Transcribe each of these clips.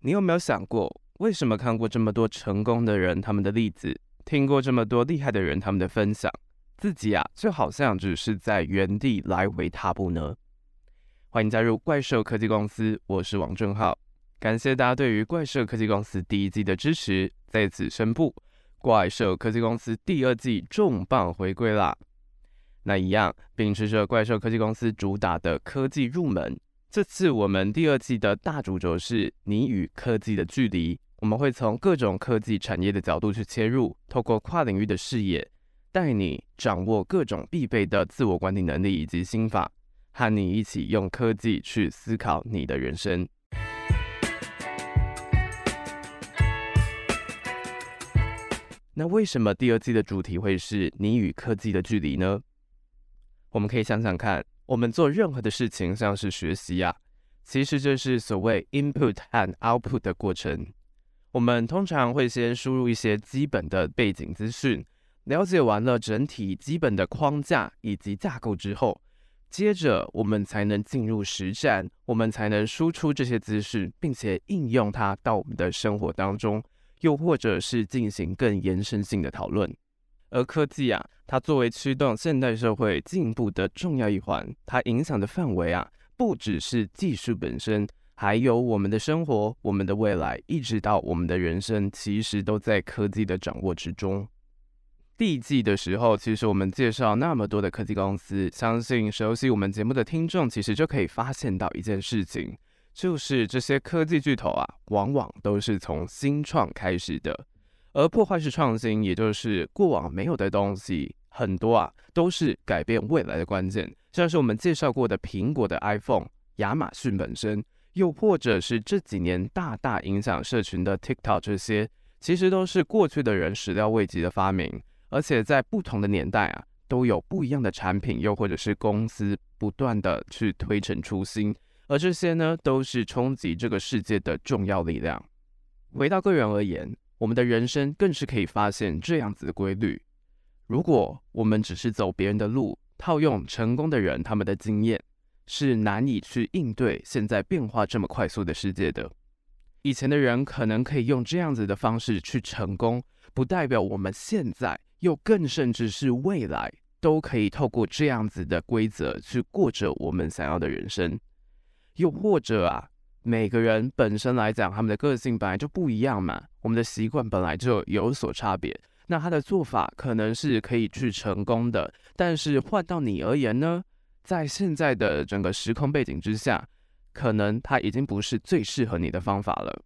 你有没有想过，为什么看过这么多成功的人他们的例子，听过这么多厉害的人他们的分享，自己啊就好像只是在原地来回踏步呢？欢迎加入怪兽科技公司，我是王正浩，感谢大家对于怪兽科技公司第一季的支持，在此宣布，怪兽科技公司第二季重磅回归啦！那一样，秉持着怪兽科技公司主打的科技入门，这次我们第二季的大主轴是你与科技的距离。我们会从各种科技产业的角度去切入，透过跨领域的视野，带你掌握各种必备的自我管理能力以及心法，和你一起用科技去思考你的人生。那为什么第二季的主题会是你与科技的距离呢？我们可以想想看，我们做任何的事情，像是学习呀、啊，其实就是所谓 input and output 的过程。我们通常会先输入一些基本的背景资讯，了解完了整体基本的框架以及架构之后，接着我们才能进入实战，我们才能输出这些资讯，并且应用它到我们的生活当中，又或者是进行更延伸性的讨论。而科技啊，它作为驱动现代社会进步的重要一环，它影响的范围啊，不只是技术本身，还有我们的生活、我们的未来，一直到我们的人生，其实都在科技的掌握之中。第一季的时候，其实我们介绍那么多的科技公司，相信熟悉我们节目的听众，其实就可以发现到一件事情，就是这些科技巨头啊，往往都是从新创开始的。而破坏式创新，也就是过往没有的东西，很多啊都是改变未来的关键。像是我们介绍过的苹果的 iPhone、亚马逊本身，又或者是这几年大大影响社群的 TikTok，这些其实都是过去的人始料未及的发明。而且在不同的年代啊，都有不一样的产品，又或者是公司不断的去推陈出新。而这些呢，都是冲击这个世界的重要力量。回到个人而言。我们的人生更是可以发现这样子的规律。如果我们只是走别人的路，套用成功的人他们的经验，是难以去应对现在变化这么快速的世界的。以前的人可能可以用这样子的方式去成功，不代表我们现在又更甚至是未来都可以透过这样子的规则去过着我们想要的人生。又或者啊。每个人本身来讲，他们的个性本来就不一样嘛，我们的习惯本来就有所差别。那他的做法可能是可以去成功的，但是换到你而言呢，在现在的整个时空背景之下，可能他已经不是最适合你的方法了。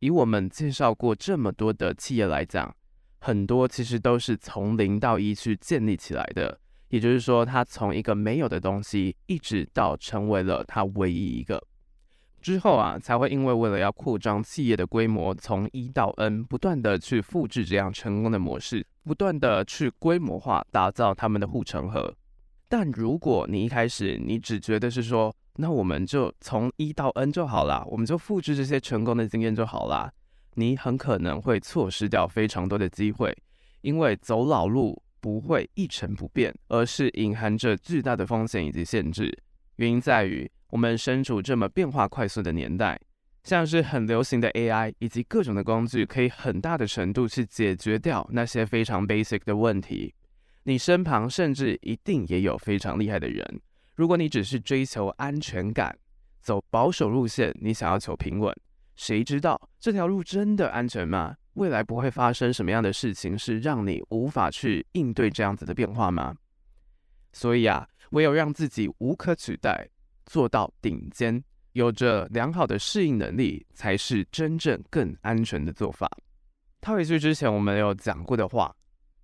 以我们介绍过这么多的企业来讲，很多其实都是从零到一去建立起来的，也就是说，他从一个没有的东西，一直到成为了他唯一一个。之后啊，才会因为为了要扩张企业的规模，从一到 N，不断的去复制这样成功的模式，不断的去规模化打造他们的护城河。但如果你一开始你只觉得是说，那我们就从一到 N 就好啦，我们就复制这些成功的经验就好啦，你很可能会错失掉非常多的机会，因为走老路不会一成不变，而是隐含着巨大的风险以及限制。原因在于。我们身处这么变化快速的年代，像是很流行的 AI 以及各种的工具，可以很大的程度去解决掉那些非常 basic 的问题。你身旁甚至一定也有非常厉害的人。如果你只是追求安全感，走保守路线，你想要求平稳，谁知道这条路真的安全吗？未来不会发生什么样的事情是让你无法去应对这样子的变化吗？所以啊，唯有让自己无可取代。做到顶尖，有着良好的适应能力，才是真正更安全的做法。套一句之前我们有讲过的话，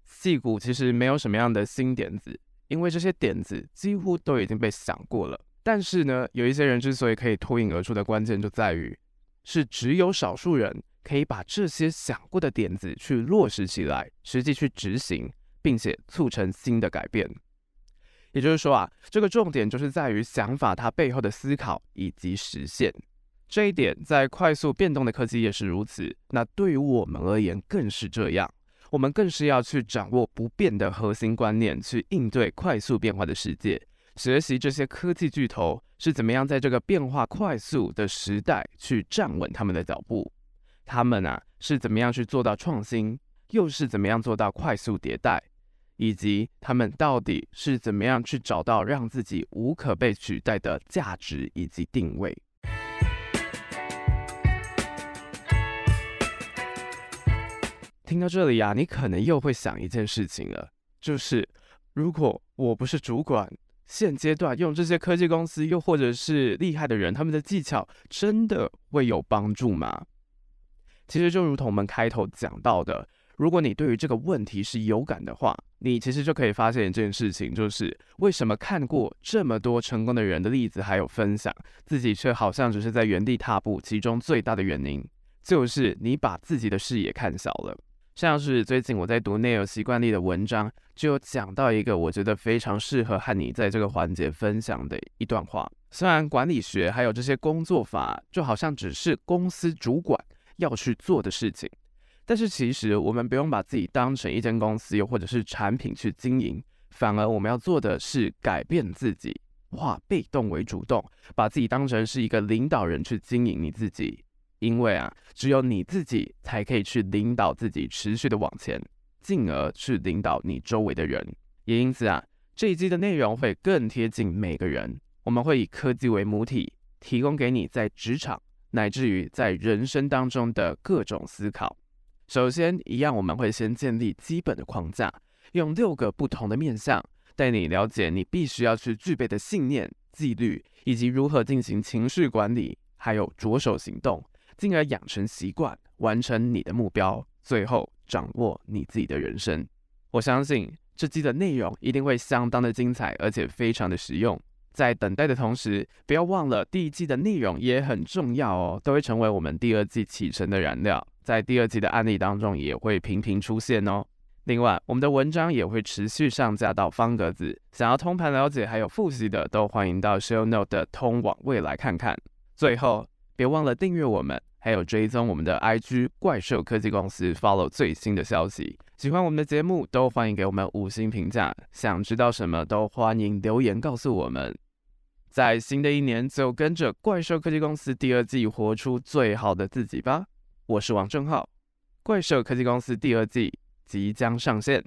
矽谷其实没有什么样的新点子，因为这些点子几乎都已经被想过了。但是呢，有一些人之所以可以脱颖而出的关键，就在于是只有少数人可以把这些想过的点子去落实起来，实际去执行，并且促成新的改变。也就是说啊，这个重点就是在于想法它背后的思考以及实现。这一点在快速变动的科技也是如此。那对于我们而言更是这样。我们更是要去掌握不变的核心观念，去应对快速变化的世界。学习这些科技巨头是怎么样在这个变化快速的时代去站稳他们的脚步？他们啊是怎么样去做到创新，又是怎么样做到快速迭代？以及他们到底是怎么样去找到让自己无可被取代的价值以及定位？听到这里、啊，你可能又会想一件事情了，就是如果我不是主管，现阶段用这些科技公司又或者是厉害的人，他们的技巧真的会有帮助吗？其实就如同我们开头讲到的，如果你对于这个问题是有感的话，你其实就可以发现一件事情，就是为什么看过这么多成功的人的例子还有分享，自己却好像只是在原地踏步，其中最大的原因就是你把自己的视野看小了。像是最近我在读内有习惯力的文章，就有讲到一个我觉得非常适合和你在这个环节分享的一段话。虽然管理学还有这些工作法，就好像只是公司主管要去做的事情，但是其实我们不用把自己当成一间公司，又或者是产品去经营，反而我们要做的是改变自己，化被动为主动，把自己当成是一个领导人去经营你自己。因为啊，只有你自己才可以去领导自己持续的往前，进而去领导你周围的人。也因此啊，这一季的内容会更贴近每个人。我们会以科技为母体，提供给你在职场乃至于在人生当中的各种思考。首先，一样我们会先建立基本的框架，用六个不同的面向带你了解你必须要去具备的信念、纪律，以及如何进行情绪管理，还有着手行动。进而养成习惯，完成你的目标，最后掌握你自己的人生。我相信这季的内容一定会相当的精彩，而且非常的实用。在等待的同时，不要忘了第一季的内容也很重要哦，都会成为我们第二季启程的燃料。在第二季的案例当中也会频频出现哦。另外，我们的文章也会持续上架到方格子，想要通盘了解还有复习的，都欢迎到 Show Note 的通往未来看看。最后，别忘了订阅我们。还有追踪我们的 IG 怪兽科技公司，follow 最新的消息。喜欢我们的节目，都欢迎给我们五星评价。想知道什么，都欢迎留言告诉我们。在新的一年，就跟着怪兽科技公司第二季，活出最好的自己吧。我是王正浩，怪兽科技公司第二季即将上线。